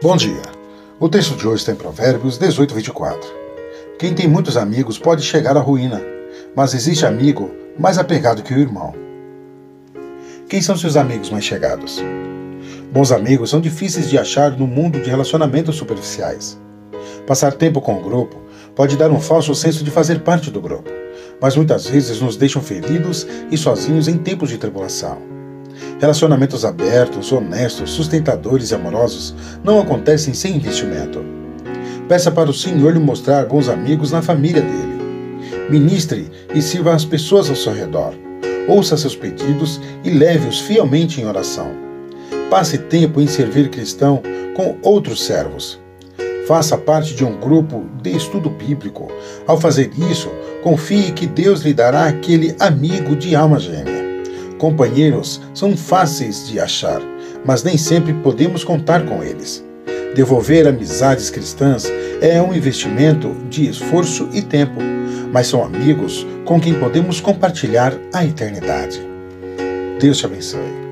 Bom dia. O texto de hoje está em Provérbios 18, 24. Quem tem muitos amigos pode chegar à ruína, mas existe amigo mais apegado que o irmão. Quem são seus amigos mais chegados? Bons amigos são difíceis de achar no mundo de relacionamentos superficiais. Passar tempo com o grupo pode dar um falso senso de fazer parte do grupo, mas muitas vezes nos deixam feridos e sozinhos em tempos de tribulação. Relacionamentos abertos, honestos, sustentadores e amorosos não acontecem sem investimento. Peça para o Senhor lhe mostrar bons amigos na família dele. Ministre e sirva as pessoas ao seu redor. Ouça seus pedidos e leve-os fielmente em oração. Passe tempo em servir cristão com outros servos. Faça parte de um grupo de estudo bíblico. Ao fazer isso, confie que Deus lhe dará aquele amigo de alma gêmea. Companheiros são fáceis de achar, mas nem sempre podemos contar com eles. Devolver amizades cristãs é um investimento de esforço e tempo, mas são amigos com quem podemos compartilhar a eternidade. Deus te abençoe.